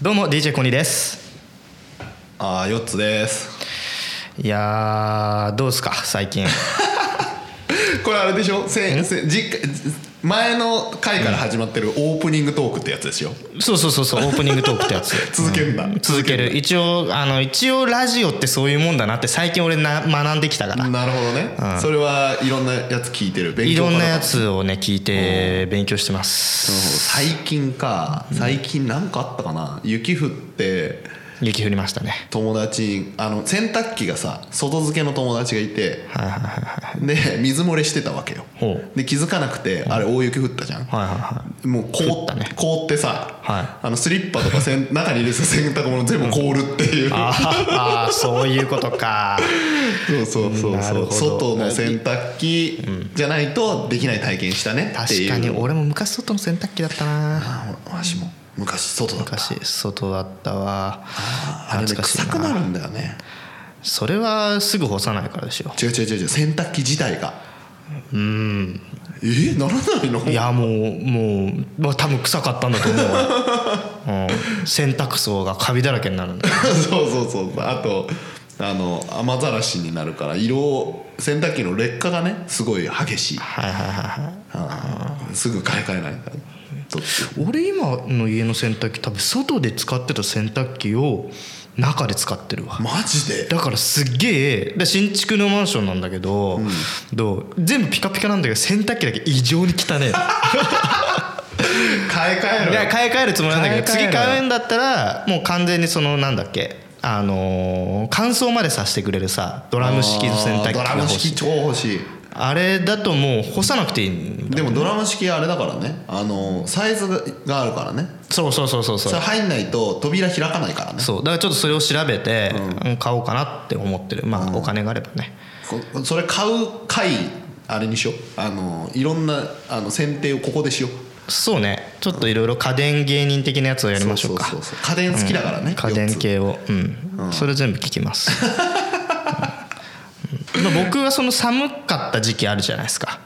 どうも DJ コニーです。ああ4つです。いやーどうですか最近 これあれでしょ？せせ実家前の回から始まってるオープニングトークってやつですよそうそうそうそうオープニングトークってやつ。続けるんだ、うん。続ける。一応あの一応ラジオってそういうもんだなって最近俺な学んできたから。なるほどね、うん。それはいろんなやつ聞いてる勉強いろんなやつをね聞いて勉強してます。最近か。最近なんかあったかな？雪降って雪降りましたね。友達あの洗濯機がさ外付けの友達がいてはいはいはいはいで水漏れしてたわけよ。で気づかなくてあれ大雪降ったじゃん。はいはいはもう凍降ったね。凍ってさ、はい。あのスリッパとかせん 中に入れてた洗濯物全部凍るっていう、あーあーそういうことか。そうそうそうそう。外の洗濯機じゃないとできない体験したねっていう。確かに俺も昔外の洗濯機だったな。あわしも昔外だった。昔外だったわ。あれで懐かしい臭くなるんだよね。それはすぐ干さないからでしょ違う違う違う洗濯機自体が。うん。えならないの？いやもうもう、まあ、多分臭かったんだと思うわ、うん、洗濯槽がカビだらけになるんだよ。そうそうそうあとあの雨ざらしになるから色洗濯機の劣化がねすごい激しい。はいはいはいはい。すぐ買い替えないから俺今の家の洗濯機多分外で使ってた洗濯機を中で使ってるわ。マジで？だからすっげえで新築のマンションなんだけど,、どう？全部ピカピカなんだけど洗濯機だけ異常に汚ねえ。買い替えろ。いや買い替えるつもりなんだけど次買うんだったらもう完全にそのなんだっけ？あのー乾燥までさせてくれるさドラム式の洗濯機ドラム式超欲しいあれだともう干さなくていいんだでもドラム式あれだからね。あのサイズがあるからね。そうそうそうそうそれ入んないと扉開かないからね。そう。だからちょっとそれを調べて、うん。買おうかなって思ってる。まあお金があればね。こそれ買う回あれにしよう。あのいろんなあの選定をここでしよう。そうね。ちょっといろいろ家電芸人的なやつをやりましょうか。そうそうそう家電好きだからね、家電4つ系をうん、それ全部聞きます、僕はその寒かった時期あるじゃないですか。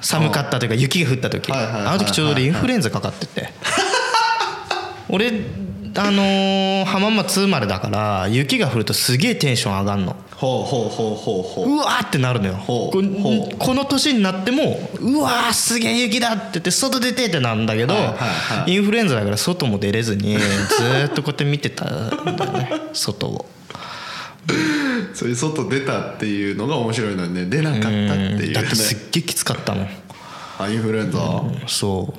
寒かったというか雪が降った時。あの時ちょうど俺インフルエンザかかってて。俺あのー浜松生まれだから雪が降るとすげえテンション上がんの。ほうほうほうほうほう。うわーってなるのよ。この年になってもうわーすげえ雪だって言って外出てってなんだけど、はいはいはい。インフルエンザだから外も出れずにずーっとこうやって見てたんだよね。外をそういう外出たっていうのが面白いのにね出なかったっていうね。だってすっげえきつかったもん。あインフルエンザ、そ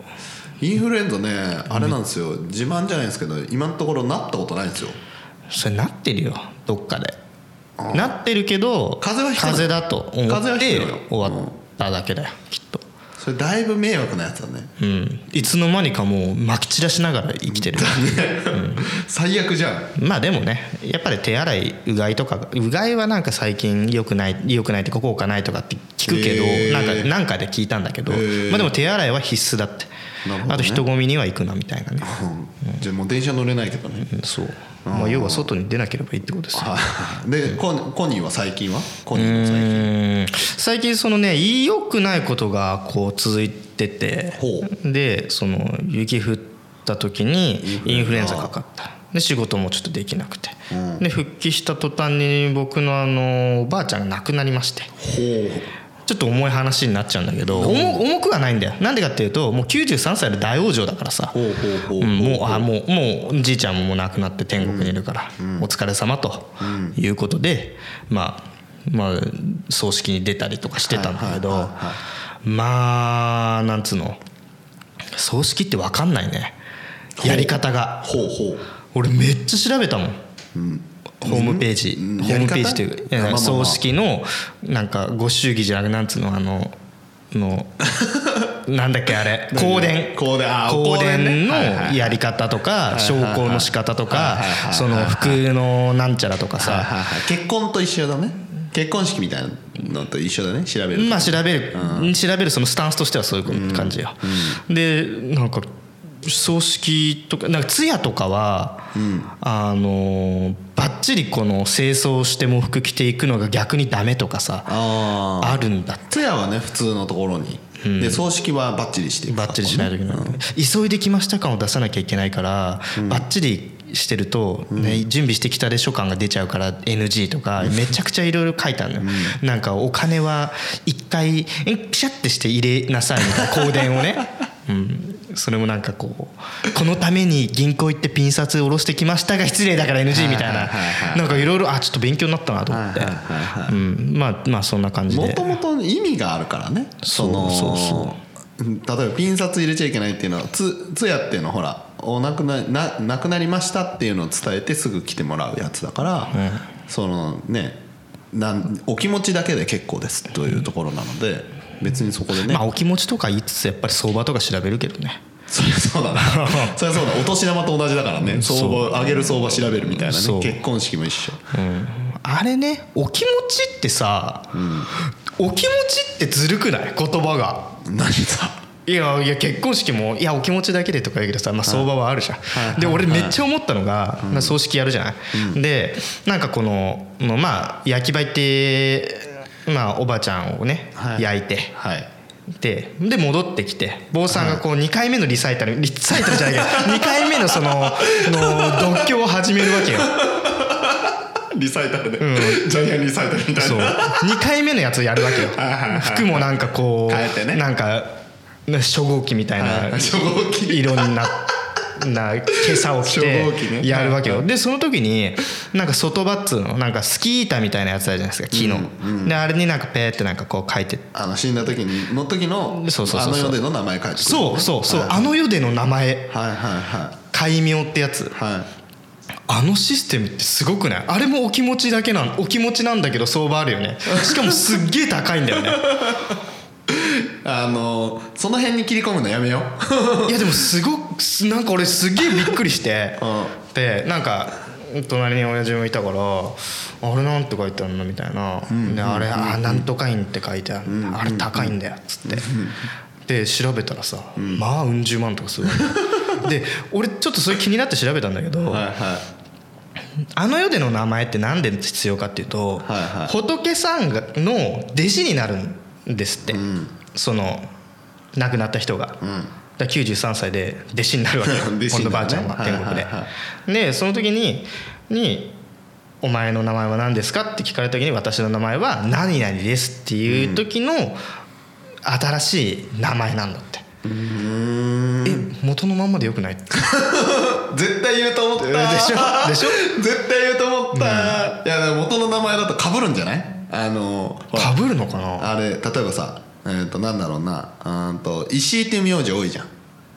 う。インフルエンザねあれなんですよ。自慢じゃないですけど今のところなったことないんですよ。それなってるよどっかで。なってるけど風邪だと思風邪はって終わっただけだよきっとそれだいぶ迷惑なやつだね。うん。いつの間にかもうまき散らしながら生きてる。最悪じゃん。まあでもねやっぱり手洗いうがいとかうがいはなんか最近良くない良くないってか効果ないとかって聞くけど、へー。なんかなんかで聞いたんだけど、へー。まあでも手洗いは必須だって、ね。あと人混みには行くなみたいなね、うん。じゃあもう電車乗れないけどね。う。んそう、まあ、要は外に出なければいいってことですよ。はい でコニコニーは最近は？コうニーの最近。最近そのね言いよくないことがこう続いてて。ほでその雪降った時にインフルエンザかかった。で仕事もちょっとできなくて、うん。で復帰した途端に僕のあのおばあちゃんが亡くなりまして。ほちょっと重い話になっちゃうんだけど重重くはないんだよ。なんでかっていうともう93歳で大往生だからさ。もうあもうもうじいちゃんももう亡くなって天国にいるから、お疲れ様ということで、まあまあ葬式に出たりとかしてたんだけど、まあなんつうの葬式って分かんないね。やり方が。俺めっちゃ調べたもん。うんホームページ、うん。ホームページといういややり方？ま葬式のなんかご祝儀じゃなくなんつうのあののなんだっけあれ？香典。香典。のやり方とかい昇降の仕方とかその服のなんちゃらとかさ。結婚と一緒だね。結婚式みたいなのと一緒だね。調べると。まあ調べる。調べるそのスタンスとしてはそういう感じよ。でなんか葬式とかなんか通夜とかは、あのバッチリこの清掃しても服着ていくのが逆にダメとかさあああるんだ通夜はね普通のところに、で葬式はバッチリしていく。バッチリしないといけない、急いできました感を出さなきゃいけないから、バッチリしてると、ね準備してきたでしょ感が出ちゃうから NG とかめちゃくちゃいろいろ書いてあるのよ、なんかお金は一回えピシャってして入れなさいみたいな香典をね、うん、それもなんかこうこのために銀行行ってピン札下ろしてきましたが失礼だから NG みたいな。なんかいろいろあちょっと勉強になったなと思って、まあまあそんな感じで。もともと意味があるからね。そうのそうそ例えばピン札入れちゃいけないっていうのはつ通夜っていうのはほらお亡くなな亡くなりましたっていうのを伝えてすぐ来てもらうやつだから、そのねなんお気持ちだけで結構ですというところなので別にそこでね、まあお気持ちとか言いつつやっぱり相場とか調べるけどね。そりゃそうだな。そりゃそうだ。お年玉と同じだからね。相場上げる相場調べるみたいなね。結婚式も一緒。あれねお気持ちってさ、お気持ちってずるくない？言葉が。何さいやいや結婚式もいやお気持ちだけでとか言うけどさ、まあ、相場はあるじゃん、はい。で俺めっちゃ思ったのが、まあ葬式やるじゃない、でなんかこののまあ焼き場行ってまあおばちゃんをね、はい。焼いて。はい。でで戻ってきて坊さんがこう2回目のリサイタルリサイタルじゃないけど 2回目のそのの読経を始めるわけよ。リサイタルで、ジャイアンリサイタルみたいそう。な2回目のやつやるわけよ。はいはいはい服もなんかこう変えてね。なんかね初号機みたいなはい。初号機。色になな今朝を着初号機ね。てやるわけよ、はいでその時になんか外場っつうのなんかスキー板みたいなやつあるじゃないですか木の、であれになんかペーってなんかこう書いて。あの死んだ時にの時のそうそうそうあの世での名前書いてそうそうそう、はいあの世での名前。はいは戒名ってやつ。いはい。はいあのシステムってすごくない？あれもお気持ちだけなんお気持ちなんだけど相場あるよね。しかもすっげえ高いんだよね。あのその辺に切り込むのやめよう。いやでもすごくすなんか俺すげえびっくりして。うん。でなんか隣に親父もいたから「あれなんて書いてあるの?」みたいな「であれあなんとか院って書いてある。ん。だあれ高いんだよ」っつって。で調べたらさまあうん十万とかするわけで俺ちょっとそれ気になって調べたんだけどはいはい。あの世での名前って何で必要かっていうと、はいはい。仏さんがの弟子になるんですって、その亡くなった人が、だから93歳で弟子になるわけよ。ね。今度ばあちゃんは天国で、はいはい。はで。その時にに「お前の名前は何ですか?」って聞かれた時に「私の名前は何々です」っていう時の新しい名前なんだって、え元のまんまでよくない？絶対言うと思った。でしょ？でしょ？絶対言うと思った、いやでも元の名前だと被るんじゃない？あのかぶるのかな？あれ例えばさえー、となんだろうな。うーんと石井っていう名字多いじゃん。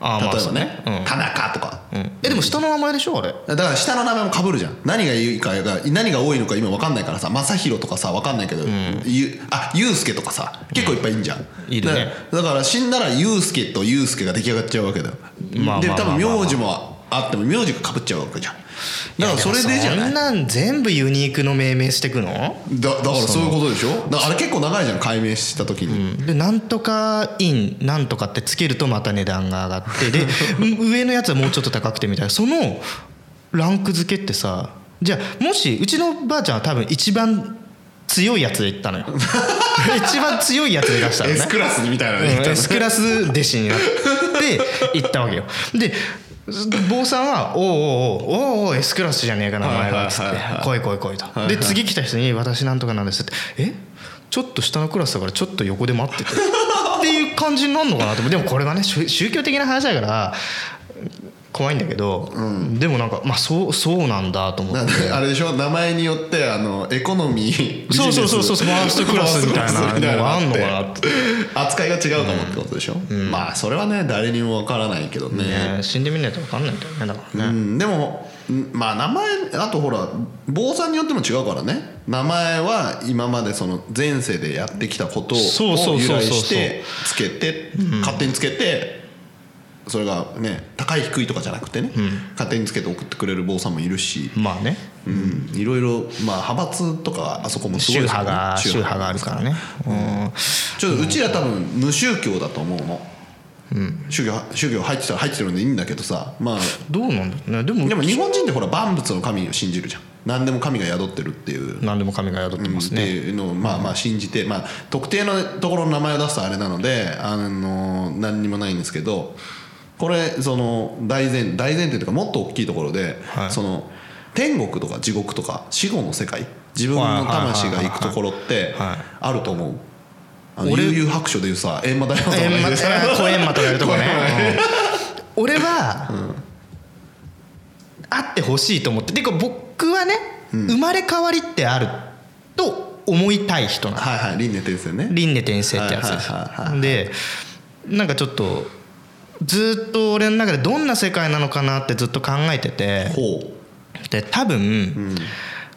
あ例えばね、ね。うん。田中とか、うん。えでも下の名前でしょあれ？だから下の名前も被るじゃん。何がいいかが何が多いのか今分かんないからさ。正弘とかさ分かんないけど、ゆあ祐介とかさ結構いっぱいいんじゃん、いるね。だだから死んだら祐介と祐介が出来上がっちゃうわけだよ、まあまあ。で多分名字もあっても名字が被っちゃうわけじゃん。だからそれでじゃない？そんなん全部ユニークの命名してくの、だだからそういうことでしょ？だあれ結構長いじゃん解明した時に、でなんとかインなんとかってつけるとまた値段が上がって。で 上のやつはもうちょっと高くてみたいな。そのランク付けってさじゃあもしうちのばあちゃんは多分一番強いやつで行ったのよ。一番強いやつで出したのね。S クラスみたいなうんね、S クラス弟子になって行ったわけよ。で坊さんは「おうおうおうおうおう S クラスじゃねえか名前が」っつってはいはいはいはい「来い来い来い」と。で次来た人に「私なんとかなんです」って「え？ちょっと下のクラスだからちょっと横で待ってて」っていう感じになるのかなと思ってでもこれはね宗宗教的な話だから怖いんだけど、でもなんかまあそうそうなんだと思って。であれでしょ？名前によってあのエコノミーそうそうそうそうファーストクラスみたいなのがあんのかなって。扱いが違うかもってことでしょ、まあそれはね誰にもわからないけどね。ね死んでみないと分かんないんだよねだからね、うん、でもんまあ名前あとほら坊さんによっても違うからね。名前は今までその前世でやってきたことをそうそうそうそう由来してつけて勝手につけてそれがね高い低いとかじゃなくてね、勝手につけて送ってくれる坊さんもいるし、まあね。うん、いろいろまあ派閥とかあそこもすごい宗ですよ派が宗宗派があるからね、うん。ちょっとうちら多分無宗教だと思うの、宗教宗教入ってたら入ってるんでいいんだけどさまあ。どうなんだね。でもでも日本人ってほら万物の神を信じるじゃん。何でも神が宿ってるっていう。何でも神が宿ってますってね、いうのをまあまあ信じて、まあ、特定のところの名前を出すとあれなのであの何にもないんですけどこれその大前大前提というかもっと大きいところで、はい。その天国とか地獄とか死後の世界自分の魂が行くところってあると思う。俺悠々白書でいうさ閻魔大王様閻魔がいる。小閻魔とかやるとこね。小閻魔うん。俺は、あってほしいと思っててか僕はね、生まれ変わりってあると思いたい人なの。はいはい。輪廻転生ね。輪廻転生ってやつです。でなんかちょっとずっと俺の中でどんな世界なのかなってずっと考えてて。ほで多分、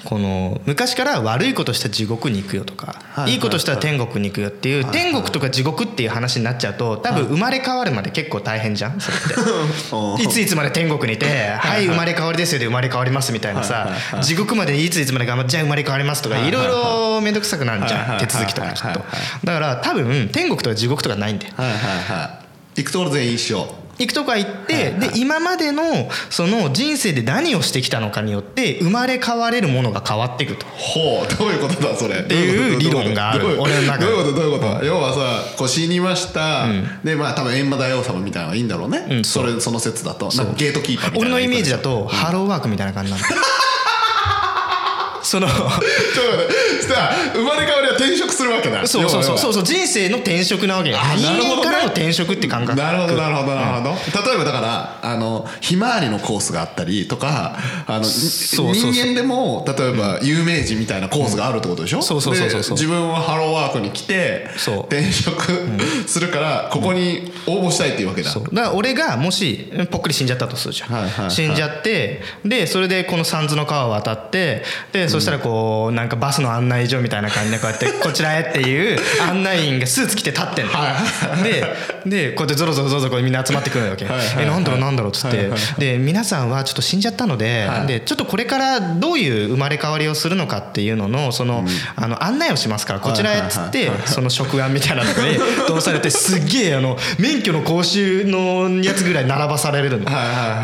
この昔から悪いことしたら地獄に行くよとか、はいい、い。ことしたら天国に行くよっていう、天国とか地獄っていう話になっちゃうと多分生まれ変わるまで結構大変じゃんそれおって。いついつまで天国にいて「はい生まれ変わりですよ」で生まれ変わりますみたいなさ地獄までいついつまで頑張ってじゃあ生まれ変わりますとかいろいろ面倒くさくなるじゃん手続きとかちょっと。だから多分天国とか地獄とかないんだよ行くところ全員一緒。行くとか行ってで今までのその人生で何をしてきたのかによって生まれ変われるものが変わっていくと。ほうどういうことだそれ？っていう理論がある。俺の中で。どういうこと？どういうこと？要はさこう死にました、でまあ多分閻魔大王様みたいなのがいいんだろうね、うんそれその説だと。なんかゲートキーパーみたいな俺のイメージだとハローワークみたいな感じなの そのちょっと待ってさあ生まれ変わりは転職するわけだ。そうそうそう。そううそう。人生の転職なわけよあ人なるほどね。間からの転職って感覚。なるほどなるほど。なるほど、例えばだからあのひまわりのコースがあったりとかあのそうそうそう。人間でも例えば有名人みたいなコースがあるってことでしょ、そうそうそうそうそう。で自分はハローワークに来て転職するからここに応募したいっていうわけだ、そう。だから俺がもしぽっくり死んじゃったとするじゃん、はいはいはい。死んじゃってでそれでこの三途の川を渡ってでそしたらこうなんかバスの案内所みたいな感じでこうやってこちらへっていう案内員がスーツ着て立ってんの、ででこうやってゾロゾロゾロゾロこうみんな集まってくるわけ、えなんだろうなんだろうっつって、で皆さんはちょっと死んじゃったので,、はい。でちょっとこれからどういう生まれ変わりをするのかっていうののその、あの案内をしますからこちらへっつって、その職案みたいなところに通されてすっげえあの免許の講習のやつぐらい並ばされるの。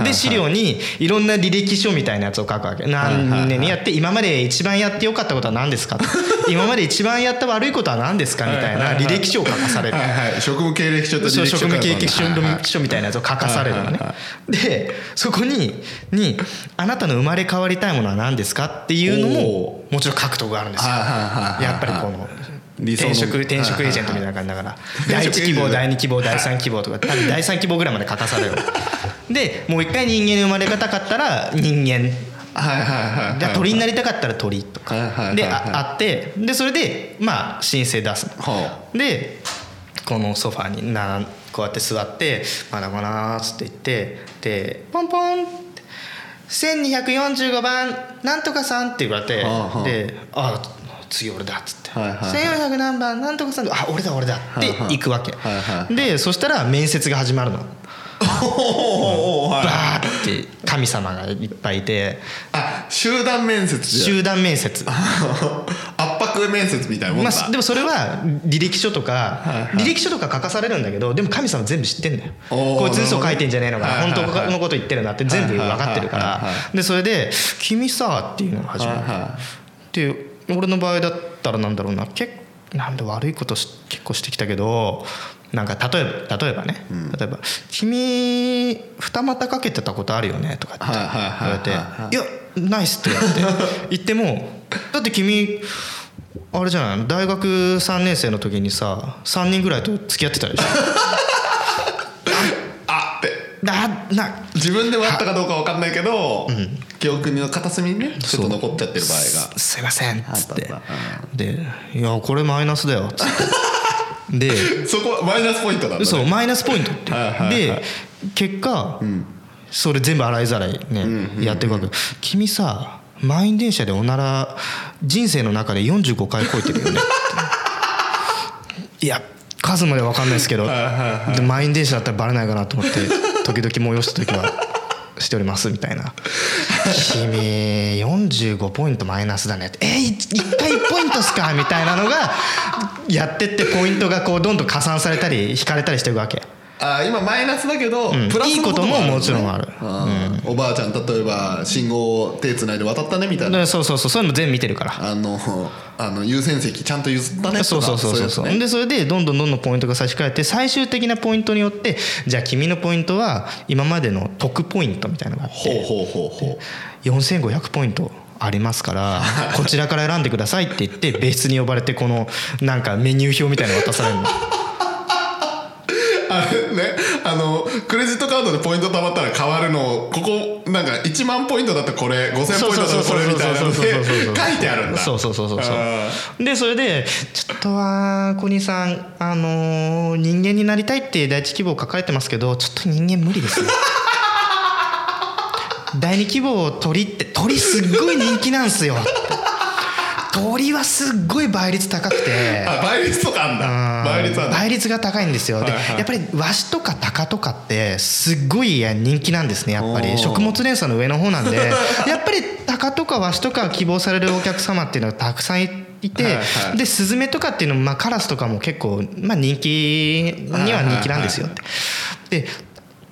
で資料にいろんな履歴書みたいなやつを書くわけ。何年にやって今まで一番やってよかったことは何ですか 今まで一番やった悪いことは何ですかみたいな履歴書を書かされる。職務経歴書とそう職務経歴書みたいなやつを書かされるのね。でそこにに「あなたの生まれ変わりたいものは何ですか?」っていうのももちろん書くとこがあるんですよ。やっぱりこの転職転職エージェントみたいな感じだから第1希望第2希望第3希望とか多分第3希望ぐらいまで書かされる。でもう一回人間に生まれたかったら人間はいはいはいはい。で鳥になりたかったら鳥とか。でああってでそれでまあ申請出すでこのソファーになこうやって座って「まだかな」っつって言ってでポンポンって1245番なんとかさん」って言われてはあはあで「あ次俺だ」っつって「はいはいはい。1400何番なんとかさん」あ俺だ俺だ」って行くわけ。でそしたら面接が始まるのバーって神様がいっぱいいて。あ集団面接集団面接。圧迫面接みたいなもんまだ、あ、でもそれは履歴書とか、はいはい。履歴書とか書かされるんだけどでも神様全部知ってんだよ。こいつ嘘書いてんじゃねえのか本当のこと言ってるなって全部分かってるから。でそれで「君さ」っていうのが始まる、はいはで俺の場合だったらなんだろうな。結なんで悪いことし結構してきたけどなんか例えば例えばね、例えば「君二股かけてたことあるよね」とかって言われて「いやないっす」って言 っても「だって君あれじゃないの大学3年生の時にさ3人ぐらいと付き合ってたでしょ？あってだな自分でもあったかどうかわかんないけど、記憶の片隅にねちょっと残っちゃってる場合がすすいません」っつってで「いやこれマイナスだよ」っつってで そこはマイナスポイントなんだ、ね、そうマイナスポイントって。はいはいはい。で結果それ全部洗いざらいねやっていくわけ。君さ満員電車でおなら人生の中で45回こいてるよね いや数まで分かんないですけどで満員電車だったらバレないかなと思って時々催した時はしておりますみたいな「君45ポイントマイナスだね」って「え1回1ポイントっすか?」みたいなのがやってってポイントがこうどんどん加算されたり引かれたりしていくわけ。あ今マイナスだけど、うん。プラスのいいことももちろんある。おばあちゃん例えば信号を手つないで渡ったねみたいな。でそうそうそうそう。いうのも全部見てるから。あのあの優先席ちゃんと譲ったねとかそうそうそうそう。でそれでどんどんどんどんポイントが差し替えて最終的なポイントによってじゃあ君のポイントは今までの得ポイントみたいなのがあってほうほうほうほう。4500ポイントありますから こちらから選んでくださいって言って別室に呼ばれてこのなんかメニュー表みたいなの渡されるのあれねあのクレジットカードでポイント貯まったら変わるのをここなんか1万ポイントだったらこれ5000ポイントだったらこれみたいなので書いてあるんだ。そうそうそうそうそう。あでそれで「ちょっとは小西さんあのー人間になりたいって第一希望書かれてますけどちょっと人間無理ですね」第二希望鳥って鳥すっごい人気なんすよ鳥はすっごい倍率高くて。あ倍率とかあんだ。倍率倍率が高いんですよ、ではいはいやっぱりワシとかタカとかってすっごい人気なんですねやっぱり。食物連鎖の上の方なんで。やっぱりタカとかワシとか希望されるお客様っていうのがたくさんいて、はいはいでスズメとかっていうのも、まあ、カラスとかも結構、まあ、人気には人気なんですよ。って。で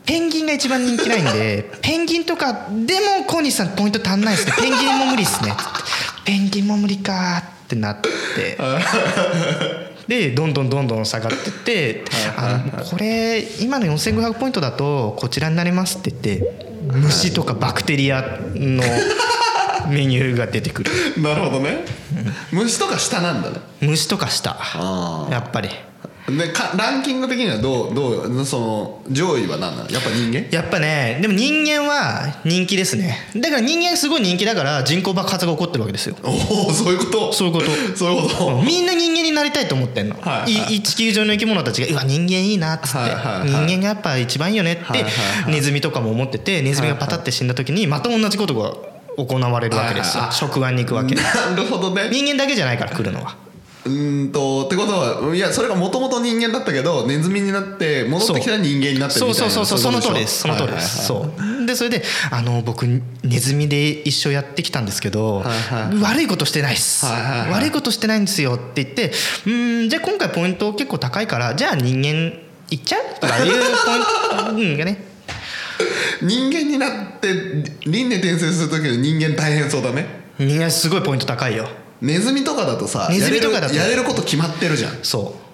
ペンギンが一番人気ないんで ペンギンとかでも小西さんポイント足んないですね。ペンギンも無理っすね。つってペンギンも無理かってなって。でどんどんどんどん下がってってあのこれ今の4500ポイントだとこちらになりますって言って虫とかバクテリアのメニューが出てくる。なるほどね。虫とか下なんだね。虫とか下。あやっぱりでかランキング的にはどうどうその上位は何なの？やっぱ人間？やっぱねでも人間は人気ですね。だから人間すごい人気だから人口爆発が起こってるわけですよ。おおそういうこと？そういうこと。そういうこと？みんな人間になりたいと思ってんの、はいはい。い地球上の生き物たちが「うわ人間いいな」っつって、はいはいはい。人間がやっぱ一番いいよねって、はいはいはい。ネズミとかも思っててネズミがパタって死んだ時にまた同じことが行われるわけですよ、はいはい。食玩に行くわけ。なるほどね。人間だけじゃないから来るのはうーんとってことはいやそれがもともと人間だったけどネズミになって戻ってきたら人間になってるそうみたいな。そうそうそうその通りですその通りはいはいはいです。そう。でそれであの僕ネズミで一生やってきたんですけど、はいはい悪いことしてないっす、はいはいはい。悪いことしてないんですよって言ってうーんじゃあ今回ポイント結構高いからじゃあ人間行っちゃう？とかいうポイント。うんがね。人間になって輪廻転生する時の人間大変そうだね。人間すごいポイント高いよネズミとかだとさネズミとかだと。やれること決まってるじゃん。そう。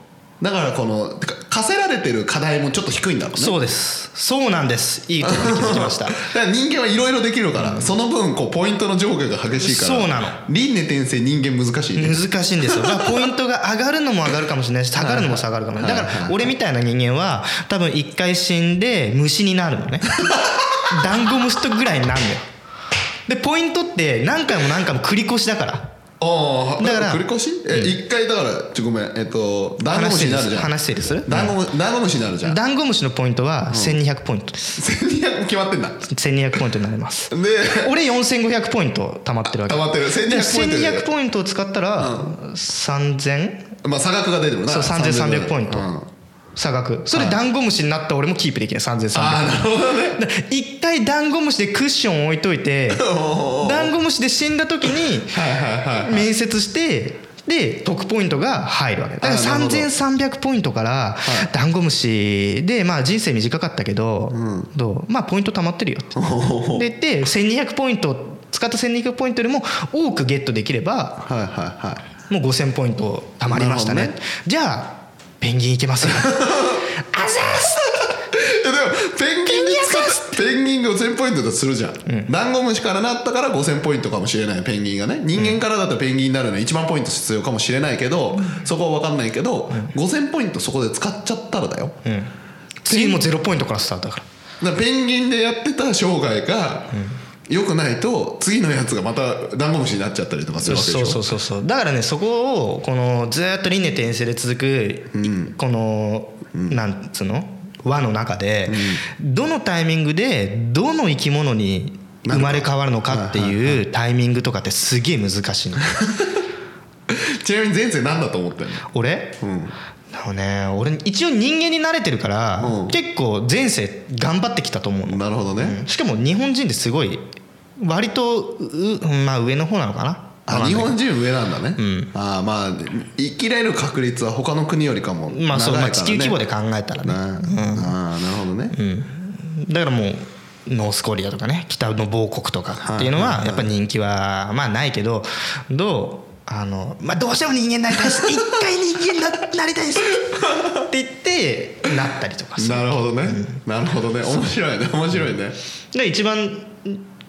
だからこの課せられてる課題もちょっと低いんだろうね。そうです。そうなんです。いいことに気づきました。だから人間はいろいろできるから、その分こうポイントの上下が激しいからそうなの。輪廻転生人間難しいね、難しいんですよ。だからポイントが上がるのも上がるかもしれないし下がるのも下がるかもしれない。だから俺みたいな人間は多分一回死んで虫になるのね。ダンゴムシとぐらいになるのよ。でポイントって何回も何回も繰り越しだからああだから繰り越し？え一、回だからちょごめんえっとダンゴムシになるじゃん。話整理するダンゴムダンゴムシになるじゃん。ダンゴムシのポイントは1200ポイントです。1200決まってんだ。1200ポイントになります。で俺4500ポイント貯まってるわけ。溜まってる。1200でポイントで1200ポイントを使ったら3000まあ差額が出てるな。そう3300ポイント、うん差額。それダンゴムシになった俺もキープできない。3300ああなるほどね。一回ダンゴムシでクッション置いといてダンゴムシで死んだ時に面接してで得ポイントが入るわけ。だからあなるほど。3300ポイントからダンゴムシでまあ人生短かったけどどう？まあポイント貯まってるよって。でで1200ポイント使った1200ポイントよりも多くゲットできればはいはいはい。もう5000ポイント貯まりましたね。じゃあペンギン行けますよ。あざーす。えでもペンギンに使っペンギンが5000ポイントだとするじゃん、ダンゴムシからなったから5000ポイントかもしれないペンギンがね。人間からだとペンギンになるのに1万ポイント必要かもしれないけど、そこは分かんないけど、5000ポイントそこで使っちゃったらだよ、次も0ポイントからスタートだから。だからペンギンでやってた生涯が良くないと次のやつがまたダンゴムシになっちゃったりとかするわけでしょ。そうそうそうそう。だからねそこをこのずーっと輪廻転生で続く、この、なんつうの？輪の中で、どのタイミングでどの生き物に生まれ変わるのかっていうタイミングとかってすげえ難しいの ちなみに前世何だと思ってんの？俺、うんね。俺一応人間に慣れてるから、うん。結構前世頑張ってきたと思うの。なるほどね、しかも日本人ってすごい割とうまあ上の方なのかな。あ日本人上なんだね、ん。ああまあ生きれる確率は他の国よりかも長いから、ね、まあそう、まあ、地球規模で考えたらね。なああなるほどね、だからもうノースコリアとかね北の某国とかっていうのはやっぱ人気はまあないけどどうあの、まあ、どうしても人間になりたいです 一回人間にななりたいですって言ってなったりとかする。なるほどね、なるほどね。面白いね。面白いね。で一番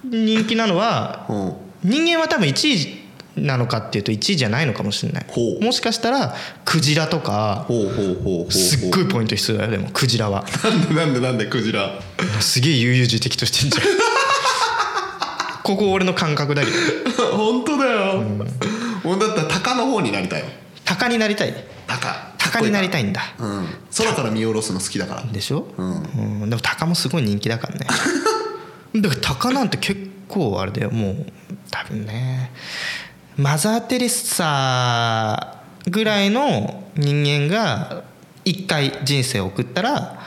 人気なのはうん。人間は多分1位なのかっていうと1位じゃないのかもしれない。もしかしたらクジラとかほうほうほうほうほう。すっごいポイント必要だよでもクジラは。なんでなんでなんでクジラ。すげえ悠々自適としてんじゃん。ここ俺の感覚だけど。本当だよ、俺だったら鷹の方になりたい。よ鷹になりたい鷹鷹になりたいんだ。うん。空から見下ろすの好きだから。でしょ、うん。うん。でも鷹もすごい人気だからね。だから鷹なんて結構あれだよもう。多分ね。マザー・テレサぐらいの人間が一回人生を送ったら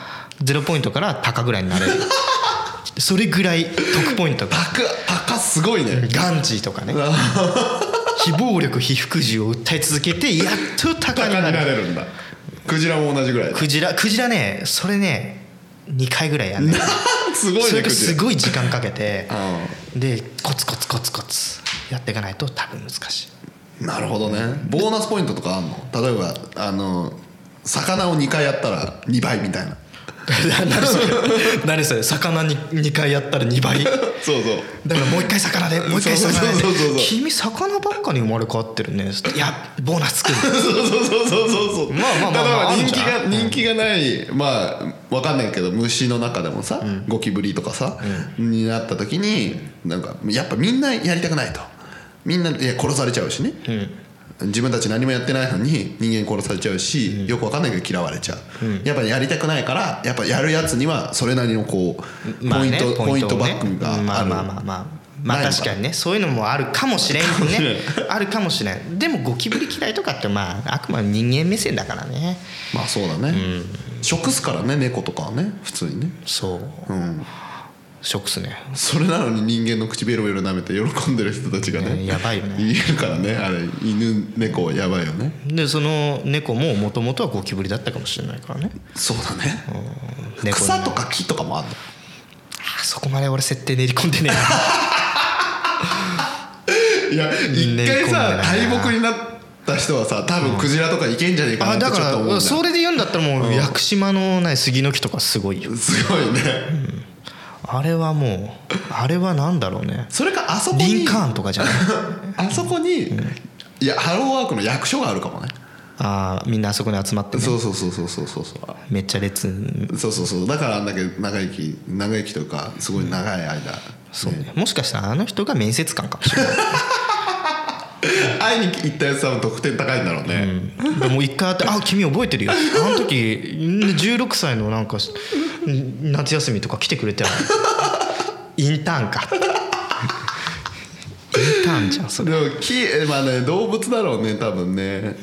ゼロポイントから鷹ぐらいになれる。それぐらい得ポイントが。鷹鷹すごいね。ガンジーとかね 非暴力非服従を訴え続けてやっと鷹鷹になれる。んだクジラも同じぐらいだ。クジラクジラねそれね2回ぐらいやんねんすごいそれがねすごい時間かけて。うでコツコツコツコツやっていかないと多分難しい。なるほどね。ボーナスポイントとかあんの？例えばあの魚を2回やったら2倍みたいな 何それ何それ魚に2回やったら2倍。だかそう。そうらもう1回魚でもう1回魚で。君魚ばっかに生まれ変わってるね。いやボーナス作るそうそうそうそうそうそう。まあまあまあ人気が人気がないまあわかんないけど虫の中でもさ、ゴキブリとかさ、になった時になんかやっぱみんなやりたくないと。みんないや殺されちゃうしね、自分たち何もやってないのに人間殺されちゃうし、よくわかんないけど嫌われちゃう、やっぱやりたくないからやっぱやるやつにはそれなりのこう、まあねポイント、ポイントバックがある、まあまあまあまあ。まあ確かにねそういうのもあるかもしれんね。あるかもしれん。でもゴキブリ嫌いとかってまああくまで人間目線だからね。まあそうだね、食すからね猫とかはね普通にね。そう。うんショックっすね。それなのに人間の口ベロベロ舐めて喜んでる人たちがねねやばいよね。いるからねあれ犬猫やばいよね。でその猫ももともとはゴキブリだったかもしれないからね。そうだね。猫に草とか木とかもあるの？あそこまで俺設定練り込んでね いや一回さ大木になった人はさ多分クジラとかいけんじゃねえかなってちょっと思うんだよ。らそれで言うんだったらもう屋久島のない杉の木とかすごいよ。すごいねあれはもうあれはなんだろうね。それかあそこにリンカーンとかじゃない？あそこにいやハローワークの役所があるかもね。あーみんなあそこに集まってね。そうそうそうそうそうそうそう。めっちゃ列そうそうそう。だからあんだけ長生き長生きというかすごい長い間、そうね。もしかしたらあの人が面接官かもしれない 会いに行ったやつは得点高いんだろうね、でも一回会って「あ君覚えてるよ」あの時16歳のなんか夏休みとか来てくれたよ インターンかじゃん。それでもきまあね動物だろうね多分ね、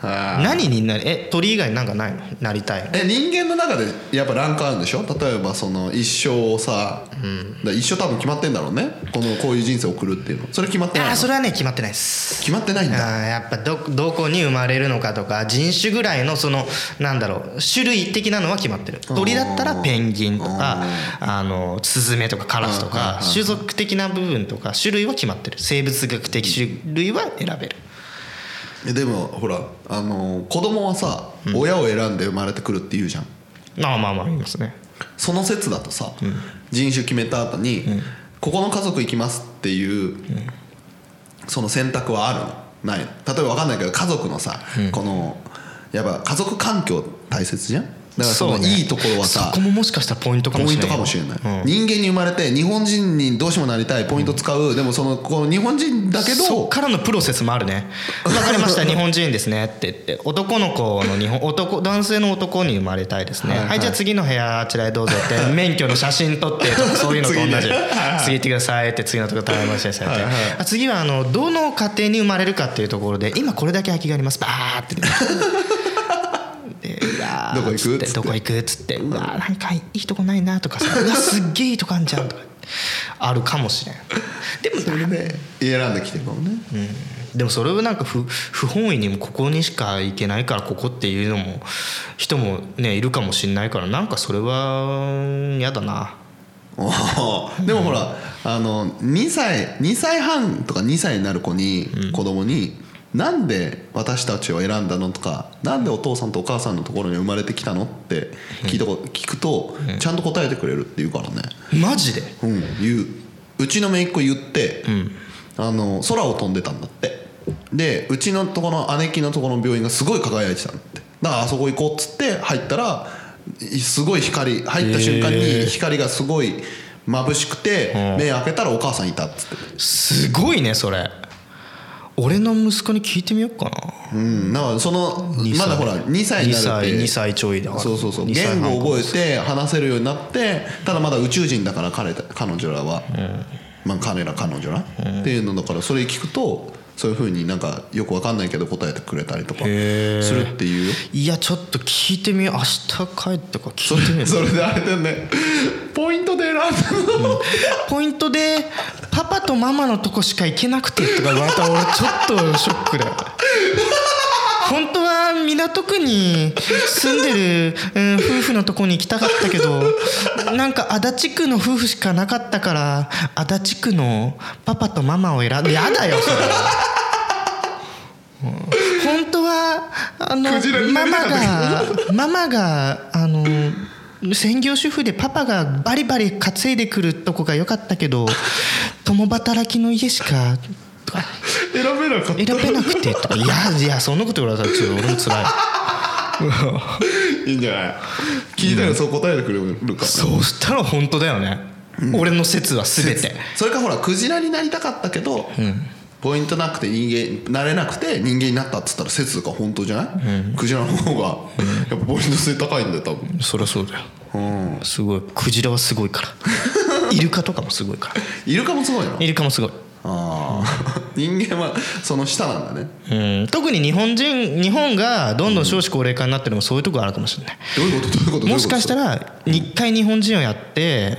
はあ何になる？え鳥以外なんかないの？なりたいの？え人間の中でやっぱランクあるんでしょ？例えばその一生をさ、だから一生多分決まってんだろうね。このこういう人生を送るっていうの。それ決まってないの？あーそれはね決まってないです。決まってないんだ。やっぱどどこに生まれるのかとか人種ぐらいのそのなんだろう種類的なのは決まってる。鳥だったらペンギンとかあのスズメとかカラスとか種族的な部分とか種類は決まってる。生物学的種類は選べる。えでもほらあの子供はさ、親を選んで生まれてくるって言うじゃん。まあまあまあ言いますね。その説だとさ、人種決めた後に、ここの家族行きますっていう、その選択はあるの？ないの？例えば分かんないけど家族のさ、このやっぱ家族環境大切じゃん？だからそのいいところはさそこももしかしたらポイントかポインもしれないトかもしれない、うん。人間に生まれて日本人にどうしてもなりたいポイント使う、でもそのこの日本人だけどそっからのプロセスもあるね。分かりました。日本人ですねって言って。男の子の日本男男性の男に生まれたいですね。ははい。はいい、じゃあ次の部屋あちらへどうぞって免許の写真撮ってとかそういうのと同じ。次行ってくださいって次のとこ頼みましたってはいはいあ次はあのどの家庭に生まれるかっていうところで今これだけ空きがあります。バーって うわーどこ行く？つってつって。どこ行く？っつって。うわーなんかいいとこないなとかさ。うわすっげえいいとこあんじゃんとか。あるかもしれん。でもそれで選んできてるかもね、でもそれをなんか不不本意にもここにしか行けないからここっていうのも人もねいるかもしれないからなんかそれは嫌だな。でもほらあの2歳2歳半とか2歳になる子に、子供に「なんで私たちを選んだの?」とか「なんでお父さんとお母さんのところに生まれてきたの?」って聞いたこと聞くと、ちゃんと答えてくれるって言うからね。マジで？うん。言う。うちの姪っ子言って、あの空を飛んでたんだって。でうちのとこの姉貴のところの病院がすごい輝いてたんだって。だからあそこ行こうっつって入ったらいすごい光入った瞬間へにー光がすごい眩しくてうん。目開けたらお母さんいたっつって。すごいねそれ俺の息子に聞いてみようかな。うんだからその2歳。まだほら2歳になるって。2歳2歳ちょいだから。そうそうそう。2歳言半語を覚えて話せるようになってただまだ宇宙人だから彼彼女らは、まあ、彼ら彼女ら、っていうのだからそれ聞くとそういうふうになんかよくわかんないけど答えてくれたりとかするっていう。よいやちょっと聞いてみよう。明日帰ってか聞いてみよう。れそれであれだよね。ポイントで選んだの。ポイントで「パパとママのとこしか行けなくて」とか言われたら俺ちょっとショックだよ本当は港区に住んでる、うん、夫婦のとこに行きたかったけどなんか足立区の夫婦しかなかったから足立区のパパとママを選んでやだよそれ。う ん本当はあのママがママがあの専業主婦でパパがバリバリ稼いでくるとこが良かったけど共働きの家しかとか。選べなかっ選べなくてとか。いやいやそんなこと言われたらちょっと俺も辛い。たいいんじゃない？聞いたらそう答えてくれるから、ねそうしたら本当だよね、俺の説は全て。それかほらクジラになりたかったけど、ポイントなくて人間なれなくて人間になったっつったら説が本当じゃない、クジラの方が。やっぱポイント性高いんだよ多分。そりゃそうだよ。うん。すごい。クジラはすごいから。イルカとかもすごいから。イルカもすごいの？イルカもすごいああ人間はその下なんだね。うん。特に日本人日本がどんどん少子高齢化になってるのもそういうところあるかもしれない。どういうこと？どういうこと？もしかしたらら一回日本人をやって、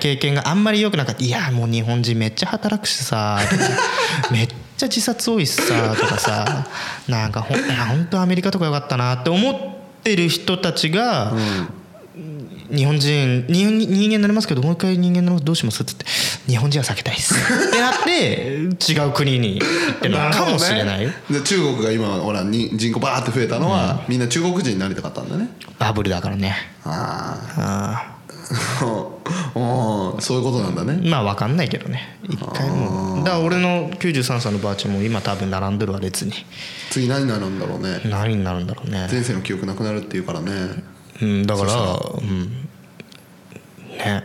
経験があんまり良くなかった「いやもう日本人めっちゃ働くしさ」めっちゃ自殺多いしさ」とかさなんかほん本当アメリカとかよかったなって思ってる人たちが、日本人人人間になりますけどもう一回人間になりますどうします？って言って日本人は避けたいっす。ってなって違う国に行って るのかもしれない。よ、で中国が今ほらに人口バーって増えたのは、みんな中国人になりたかったんだね。バブルだからね。ああ そういうことなんだね。ーまあ分かんないけどね。一回も。だから俺の93歳のばあちゃんも今多分並んでるわ列に。次何になるんだろうね。何になるんだろうね。前世の記憶なくなるっていうからね。うんだから。うん。ね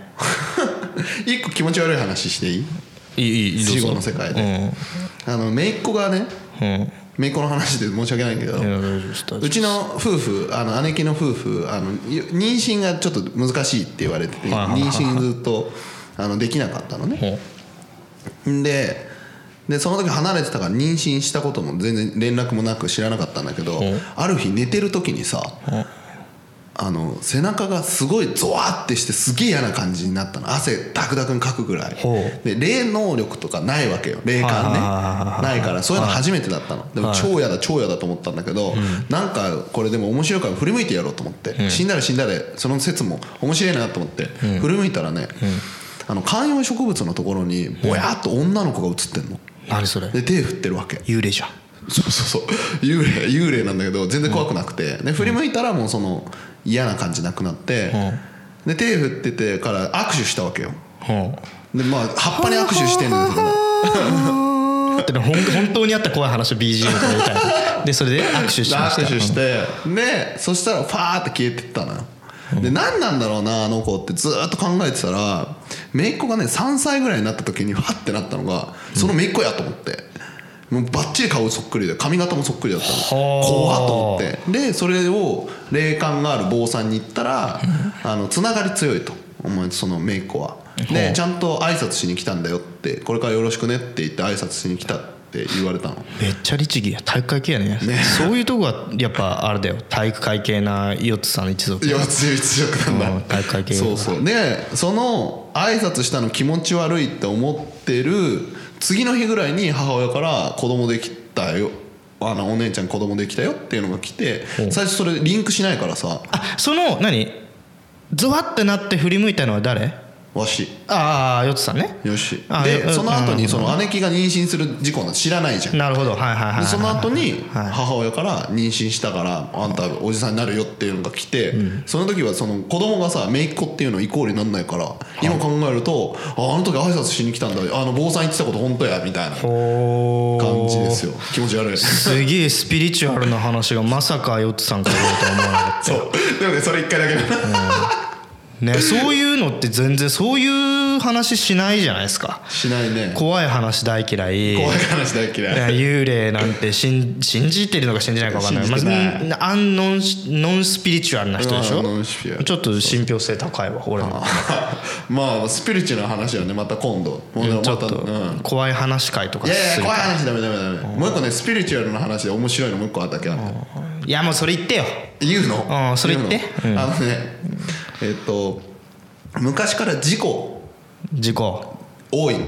一個気持ち悪い話していい？いいいい死後の世界で。あの姪っ子がねうん。うん姪っ子の話で申し訳ないけどうちの夫婦あの姉貴の夫婦あの妊娠がちょっと難しいって言われてて妊娠ずっとあのできなかったのね。ででその時離れてたから妊娠したことも全然連絡もなく知らなかったんだけどう。んある日寝てる時にさう。んあの背中がすごいゾワッてしてすげえ嫌な感じになったの。汗ダクダクにかくぐらい。ほで霊能力とかないわけよ。霊感ね。ないからそういうの初めてだったの。でもはい。超嫌だ超嫌だと思ったんだけどなんかこれでも面白いから振り向いてやろうと思って死んだら死んだでその説も面白いなと思って振り向いたらねあの観葉植物のところにぼやっと女の子が映ってんの。何それ？で手振ってるわけ。幽霊じゃんそうそうそう。幽霊幽霊なんだけど全然怖くなくて、で振り向いたらもうその嫌な感じなくなって、で手振っててから握手したわけよ。でまあ葉っぱに握手してん ですけどってのほん本当にあった怖い話を BGM とかみたいなでそれで握手しました。握手して。でそしたらファーって消えてったのよ。で何なんだろうなあの子ってずーっと考えてたら姪っ子がね3歳ぐらいになった時にファッてなったのがその姪っ子やと思ってもうバッチリ顔そっくりで髪型もそっくりだった怖っと思って。でそれを霊感がある坊さんに言ったらあのつながり強いと。お前その姪っ子は。でちゃんと挨拶しに来たんだよって。これからよろしくねって言って挨拶しに来たって言われたの。めっちゃ律儀や。体育会系やね。そういうとこはやっぱあれだよ。体育会系なヨッツさん一族いや強い強くなんだ、うん体育会系そうそう。でその挨拶したの気持ち悪いって思ってる次の日ぐらいに母親から子供できたよ。あのお姉ちゃん子供できたよっていうのが来て最初それリンクしないからさ。あその何？ゾワってなって振り向いたのは誰？わし。ああヨッツさんね。よし。でその後うんにその姉貴が妊娠する事故なんて知らないじゃん。なるほど。はいはいはいその後にはい。母親から妊娠したからあんたおじさんになるよっていうのが来てその時はその子供がさ姪っ子っていうのイコールになんないから今考えるとああの時挨拶しに来たんだあの坊さん言ってたこと本当やみたいな感じですよ。気持ち悪い。すげえスピリチュアルな話がまさかヨッツさんから言うとは思わなかった そう。でもねそれ一回だけだね。そういうのって全然そういう話しないじゃないですか。しないね。怖い話大嫌い。怖い話大嫌い。幽霊なんて信信じてるのか信じないか分かんない。まあ、アンノンノンスピリチュアルな人でしょ？ちょっと信憑性高いわ俺も まあスピリチュアルな話はねまた今度。もうねまたちょっとうん。怖い話会とかいやいや怖い話ダメダメダメ。もう一個ねスピリチュアルな話で面白いのもう一個あったっけあるいやもうそれ言ってよ。言うの？うんそれ言って。うの？あのねえっと昔から事故。事故。多い。の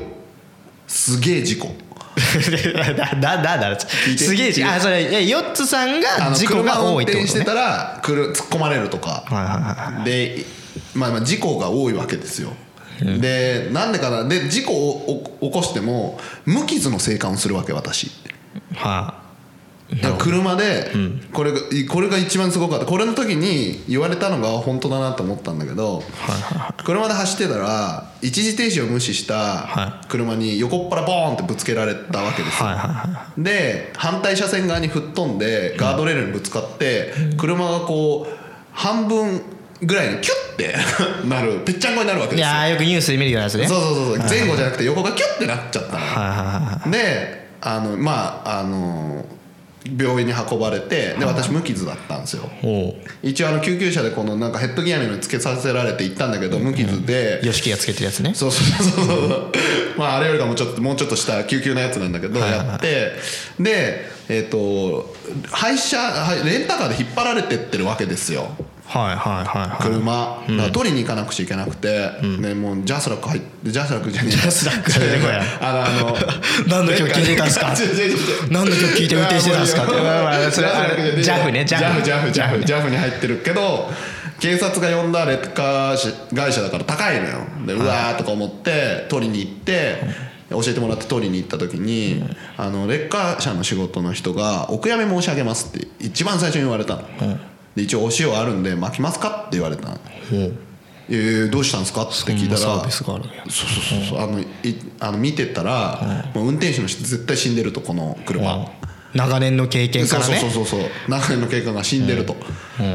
すげえ事故。だだだだすげえ聞いて。あそれヨッツさんが事故が多いってことね。転してたら突っ込まれるとか。はいはいはいで、まあ、まあ事故が多いわけですよ、でなんでかな。で事故を起こしても無傷の生還をするわけ私。はだから車でこれがこれが一番すごかった。これの時に言われたのが本当だなと思ったんだけど車で走ってたら一時停止を無視したは車に横っ腹ボーンってぶつけられたわけですよ。で反対車線側に吹っ飛んでガードレールにぶつかって車がこう半分ぐらいにキュッて なるぺっちゃんこになるわけいいですよ。やーよくニュースで見るようなやつね。そうそうそうそう。前後じゃなくて横がキュッてなっちゃったであのまああの病院に運ばれてで私無傷だったんですよ。一応あの救急車でこのなんかヘッドギアみたいのにつけさせられて行ったんだけど無傷で、ヨシキがつけてるやつね。そうそうそうそう。まああれよりかもちょっともうちょっとした救急のやつなんだけどやって。でえっ、と配車はいレンタカーで引っ張られてってるわけですよはいはいはいはい。車、だから取りに行かなくちゃいけなくて、ね、もう JASRAC入って JASRACじゃねえ。 JASRAC出てこいやあのあの 何の曲聴いてたんすか？何の曲聴いて運転してたんすか？っていやまあれジャフねジャフジャフジャフジャフに入ってるけど警察が呼んだレッカー会社だから高いのよ。でうわーとか思って取りに行って教えてもらって取りに行った時にあのレッカー車の仕事の人が「お悔やみ申し上げます」って一番最初に言われたので一応お塩あるんで巻きますかって言われたの「え。ー、どうしたんですか?」って聞いたらサービスがあるんや。そうそうそうそうあのいあの見てたら、もう運転手の人絶対死んでるとこの車、長年の経験からね。そうそうそうそう長年の経過が死んでると、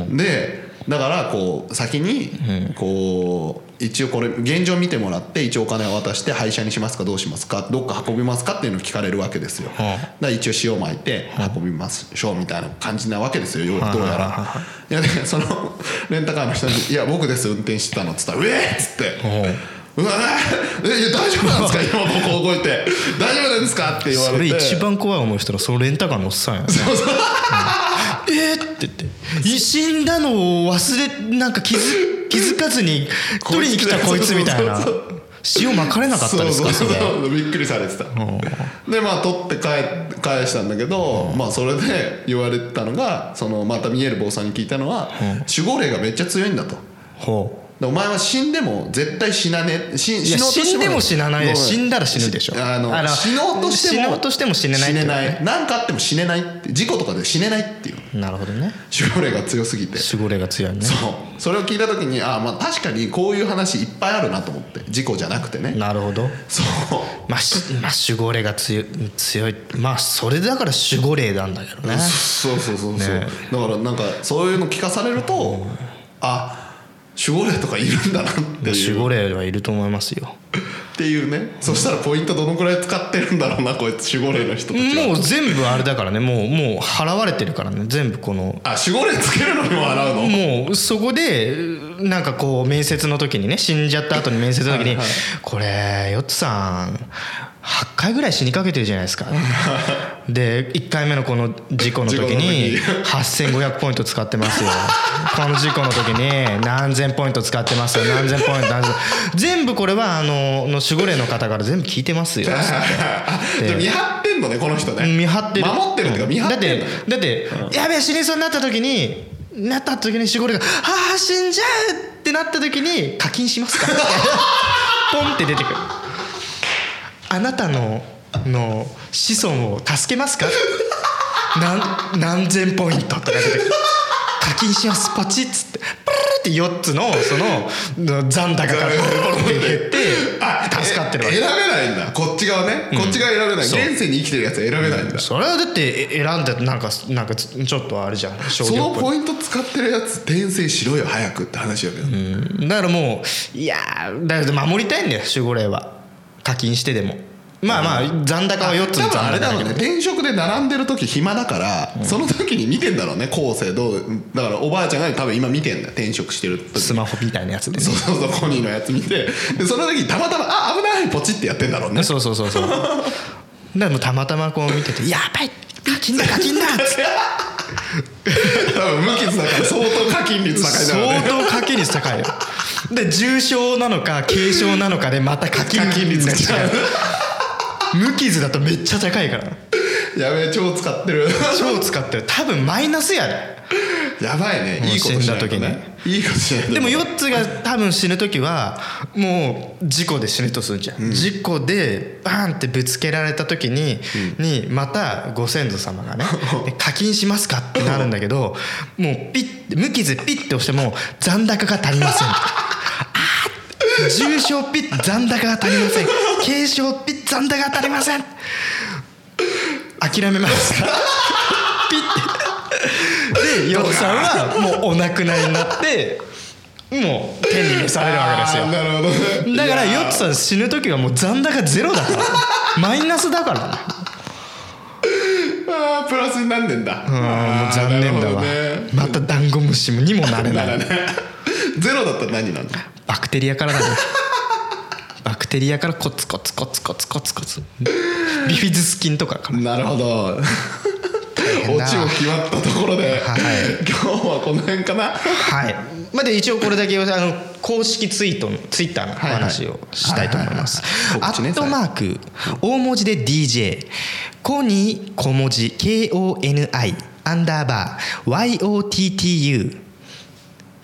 でだからこう先にこう一応これ現状見てもらって一応お金を渡して廃車にしますかどうしますかどっか運びますかっていうのを聞かれるわけですよ、だから一応塩巻いて運びましょうみたいな感じなわけですよよどうやら。いやでそのレンタカーの人に「いや僕です運転してたの」っつったら「うえっ!」っつって「うわえ大丈夫なんですか？今ここ動いて。大丈夫なんですか?」って言わそれれて一番怖い思いしたらそのレンタカーのおっさんやね。うんえーって言って。死んだのを忘れなんか気づ 気づかずに取りに来たこいつみたいな。塩まかれなかったですかそれ。びっくりされてた。でまあ取って返返したんだけどまあそれで言われたのがそのまた見える坊さんに聞いたのは守護霊がめっちゃ強いんだと。ほでお前は死んでも絶対死なね死死のうとして死んでも死なない。で死んだら死ぬでしょ。あの死のうとしても死のうとしても死ねない死ねない。何かあっても死ねないって事故とかで死ねないっていう。なるほどね。守護霊が強すぎて。守護霊が強いね。そう。それを聞いた時にああまあ確かにこういう話いっぱいあるなと思って事故じゃなくてね。なるほど。そう。まあ、しまあ、守護霊が強い強い。まあそれだから守護霊なんだけどね。そうそうそうそう、ね。だからなんかそういうの聞かされると、あ守護霊とかいるんだなっていう。守護霊はいると思いますよ。っていうね。そしたらポイントどのくらい使ってるんだろうなこいつ守護霊の人たちは。もう全部あれだからね。もうもう払われてるからね。全部この。あ守護霊つけるのにも払うの？もうそこでなんかこう面接の時にね死んじゃった後に面接の時にはいはい「これヨッツさん8回ぐらい死にかけてるじゃないですか」で1回目のこの事故の時に事故の8500ポイント使ってますよ。この事故の時に何千ポイント使ってますよ。何千ポイント何千全部これはあのの守護霊の方から全部聞いてますよ。見張ってんのねこの人ね。見張ってる。守ってるってか見張ってる。だってだってやべえ死にそうになった時になった時に守護霊が「ああ死んじゃう!」ってなった時に課金しますかって ポンって出てくるあなたのの子孫を助けますか？何何千ポイントとか出て課金しますポチッつってプルルって4つのその残高がボロボロって減って助かってるわけ。選べないんだ。こっち側ね、こっち側選べない。現世に生きてるやつは選べないんだ、それはだって選んでなんかなんかちょっとあれじゃん。商そのポイント使ってるやつ転生しろよ早くって話だけど、だからもういやーだから守りたいんだよ守護霊は課金してでも。まあまあ残高は4つの多分あれだろうね。転職で並んでる時暇だから、その時に見てんだろうね後世どうだからおばあちゃんが多分今見てんだよ転職してる時。スマホみたいなやつでね。そうそうそうコニーのやつ見て。でその時にたまたまあ危ないポチってやってんだろうね。そうそうそうそう。だからもうたまたまこう見てて「やばい課金だ課金だ!」っつって。多分無傷だから相当課金率高いだろうね。相当課金率高いよで重症なのか軽症なのかでまた課金率が違う。無傷だとめっちゃ高いから。やべえ超使ってる。超使ってる。多分マイナスやで。やばいね。いいことしないと死んだね。いいことしないとでも4つが多分死ぬ時はもう事故で死ぬとするじゃん、事故でバーンってぶつけられた時に,、にまたご先祖様がね「課金しますか?」ってなるんだけどもうピッ無傷ピッて押しても残高が足りません重症ピッ残高が足りません。軽症ピッ残高が足りません。諦めますか？ピッ。てでヨッさんはもうお亡くなりになってもう天に召されるわけですよ。なるほどね。だからヨッツさん死ぬ時はもう残高ゼロだから。マイナスだから。ねあープラスになんねんだ。うんもう残念だわ、ね。またダンゴムシにもなれない。だからねゼロだったら何なの？バクテリアからだね。バクテリアからコツコツコツコツコツコツ。ビフィズス菌とかからなるほど。オチも決まったところで、はい。今日はこの辺かな？はい。まあで一応これだけあの公式ツイートのツイッターのお話をしたいと思います。アットマーク大文字で DJ コニー小文字。KONI アンダーバー YOTTU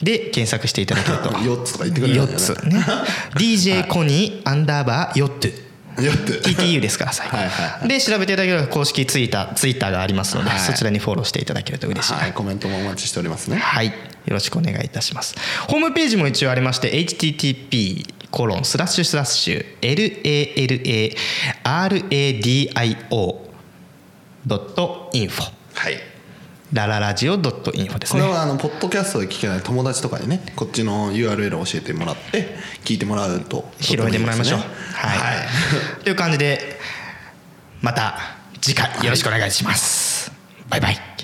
で検索していただけると。4つとか言ってくれるんだよ4ねつ。ね。DJ コニーアンダーバーヨット4つ TTU ですから最後はいはいはで調べていただければ公式ツイッターツイッターがありますので、はい。そちらにフォローしていただけると嬉しいな。はいコメントもお待ちしておりますね。はい、よろしくお願いいたします。ホームページも一応ありまして、http コロンスラッシュスラッシュ lalaradio ドットインフォ。はいラララジオドットインフォですね。これはあのポッドキャストで聞けない友達とかにねこっちの URL を教えてもらって聞いてもらうと広めてもらいましょう。はい、はいという感じでまた次回よろしくお願いします。バイバイ。